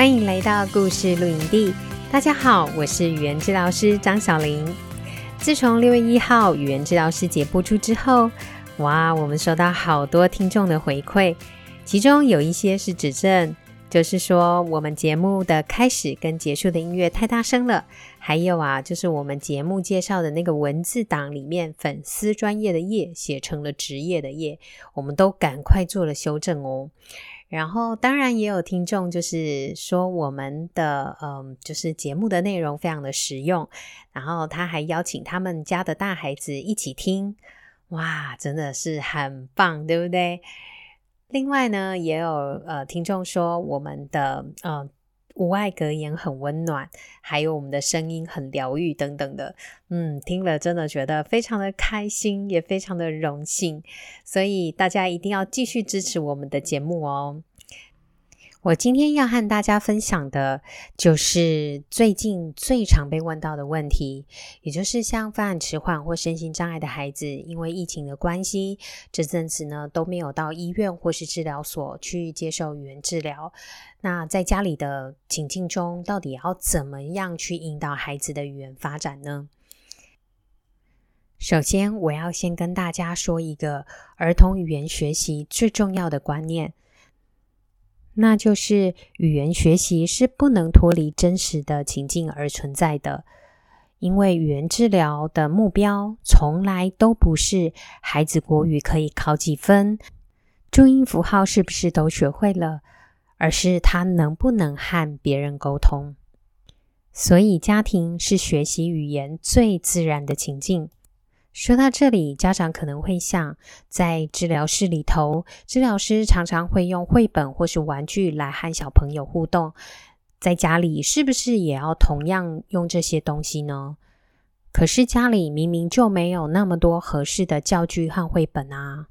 欢迎来到故事露营地。大家好，我是语言治疗师张小玲。自从六月一号语言治疗师节播出之后，哇，我们收到好多听众的回馈，其中有一些是指正，就是说我们节目的开始跟结束的音乐太大声了。还有啊，就是我们节目介绍的那个文字档里面，粉丝专业的业写成了职业的业，我们都赶快做了修正哦。然后，当然也有听众就是说我们的嗯，就是节目的内容非常的实用，然后他还邀请他们家的大孩子一起听，哇，真的是很棒，对不对？另外呢，也有呃听众说我们的嗯。无爱格言很温暖，还有我们的声音很疗愈等等的，嗯，听了真的觉得非常的开心，也非常的荣幸，所以大家一定要继续支持我们的节目哦。我今天要和大家分享的，就是最近最常被问到的问题，也就是像发展迟缓或身心障碍的孩子，因为疫情的关系，这阵子呢都没有到医院或是治疗所去接受语言治疗。那在家里的情境中，到底要怎么样去引导孩子的语言发展呢？首先，我要先跟大家说一个儿童语言学习最重要的观念。那就是语言学习是不能脱离真实的情境而存在的，因为语言治疗的目标从来都不是孩子国语可以考几分，注音符号是不是都学会了，而是他能不能和别人沟通。所以，家庭是学习语言最自然的情境。说到这里，家长可能会想，在治疗室里头，治疗师常常会用绘本或是玩具来和小朋友互动，在家里是不是也要同样用这些东西呢？可是家里明明就没有那么多合适的教具和绘本啊！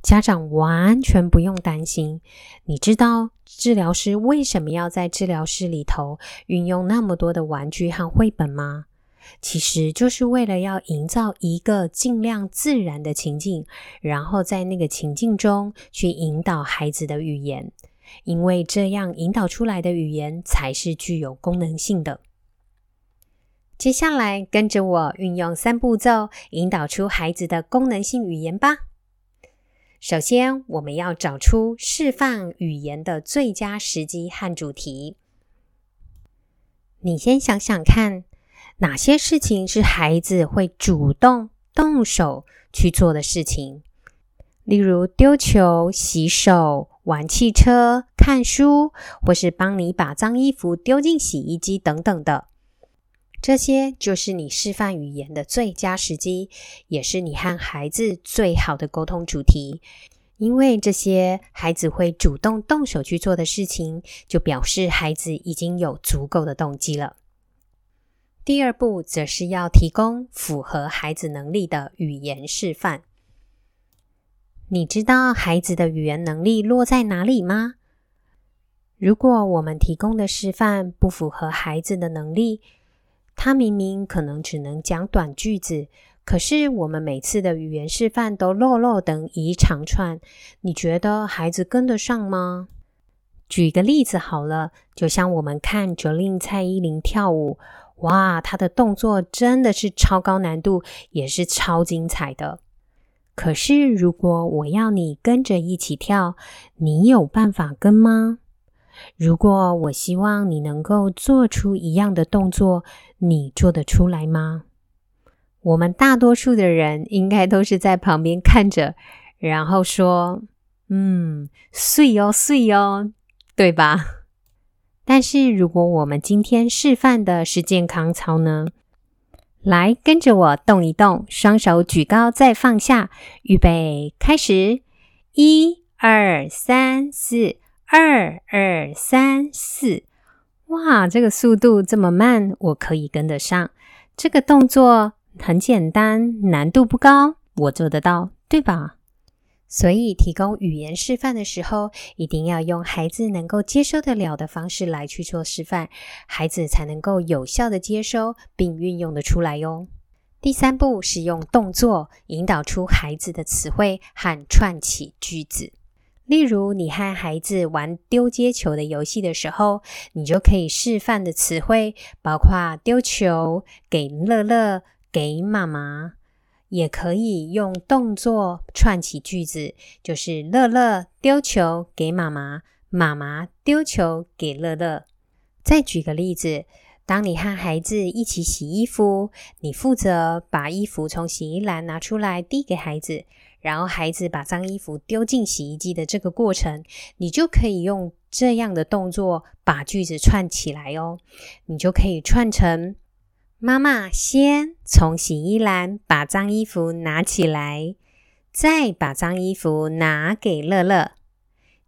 家长完全不用担心，你知道治疗师为什么要在治疗室里头运用那么多的玩具和绘本吗？其实就是为了要营造一个尽量自然的情境，然后在那个情境中去引导孩子的语言，因为这样引导出来的语言才是具有功能性的。接下来跟着我运用三步骤，引导出孩子的功能性语言吧。首先，我们要找出示范语言的最佳时机和主题。你先想想看。哪些事情是孩子会主动动手去做的事情？例如丢球、洗手、玩汽车、看书，或是帮你把脏衣服丢进洗衣机等等的。这些就是你示范语言的最佳时机，也是你和孩子最好的沟通主题。因为这些孩子会主动动手去做的事情，就表示孩子已经有足够的动机了。第二步则是要提供符合孩子能力的语言示范。你知道孩子的语言能力落在哪里吗？如果我们提供的示范不符合孩子的能力，他明明可能只能讲短句子，可是我们每次的语言示范都落落等一长串，你觉得孩子跟得上吗？举个例子好了，就像我们看 Jolin 蔡依林跳舞。哇，他的动作真的是超高难度，也是超精彩的。可是，如果我要你跟着一起跳，你有办法跟吗？如果我希望你能够做出一样的动作，你做得出来吗？我们大多数的人应该都是在旁边看着，然后说：“嗯，水哦，水哦，对吧？”但是，如果我们今天示范的是健康操呢？来，跟着我动一动，双手举高再放下，预备开始，一二三四，二二三四。哇，这个速度这么慢，我可以跟得上。这个动作很简单，难度不高，我做得到，对吧？所以，提供语言示范的时候，一定要用孩子能够接受得了的方式来去做示范，孩子才能够有效的接收并运用得出来哟。第三步是用动作引导出孩子的词汇和串起句子。例如，你和孩子玩丢接球的游戏的时候，你就可以示范的词汇包括丢球、给乐乐、给妈妈。也可以用动作串起句子，就是乐乐丢球给妈妈，妈妈丢球给乐乐。再举个例子，当你和孩子一起洗衣服，你负责把衣服从洗衣篮拿出来递给孩子，然后孩子把脏衣服丢进洗衣机的这个过程，你就可以用这样的动作把句子串起来哦。你就可以串成。妈妈先从洗衣篮把脏衣服拿起来，再把脏衣服拿给乐乐。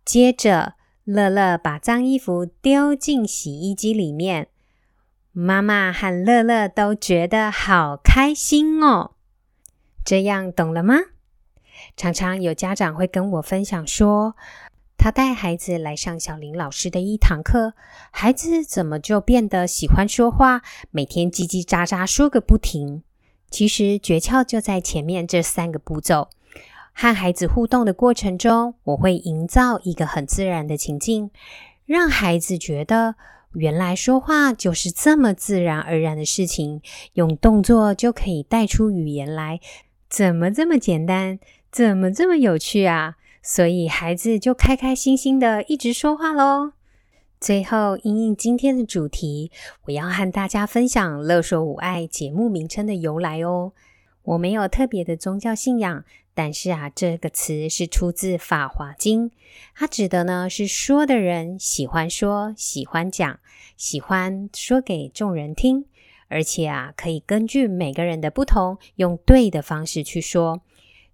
接着，乐乐把脏衣服丢进洗衣机里面。妈妈和乐乐都觉得好开心哦。这样懂了吗？常常有家长会跟我分享说，他带孩子来上小林老师的一堂课，孩子怎么就变得喜欢说话，每天叽叽喳喳说个不停？其实诀窍就在前面这三个步骤。和孩子互动的过程中，我会营造一个很自然的情境，让孩子觉得原来说话就是这么自然而然的事情，用动作就可以带出语言来，怎么这么简单？怎么这么有趣啊？所以孩子就开开心心的一直说话喽。最后，因应今天的主题，我要和大家分享“乐说无爱”节目名称的由来哦。我没有特别的宗教信仰，但是啊，这个词是出自《法华经》，它指的呢是说的人喜欢说、喜欢讲、喜欢说给众人听，而且啊，可以根据每个人的不同，用对的方式去说。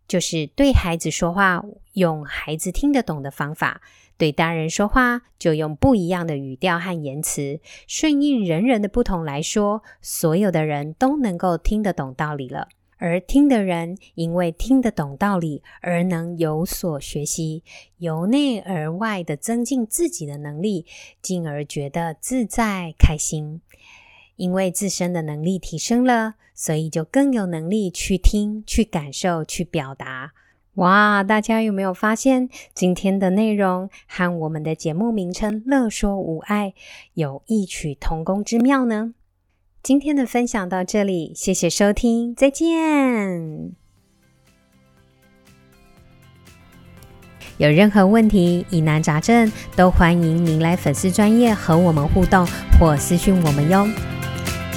就是对孩子说话，用孩子听得懂的方法；对大人说话，就用不一样的语调和言辞，顺应人人的不同来说，所有的人都能够听得懂道理了。而听的人，因为听得懂道理，而能有所学习，由内而外的增进自己的能力，进而觉得自在开心。因为自身的能力提升了，所以就更有能力去听、去感受、去表达。哇，大家有没有发现今天的内容和我们的节目名称“乐说无碍”有异曲同工之妙呢？今天的分享到这里，谢谢收听，再见。有任何问题、疑难杂症，都欢迎您来粉丝专业和我们互动或私讯我们哟。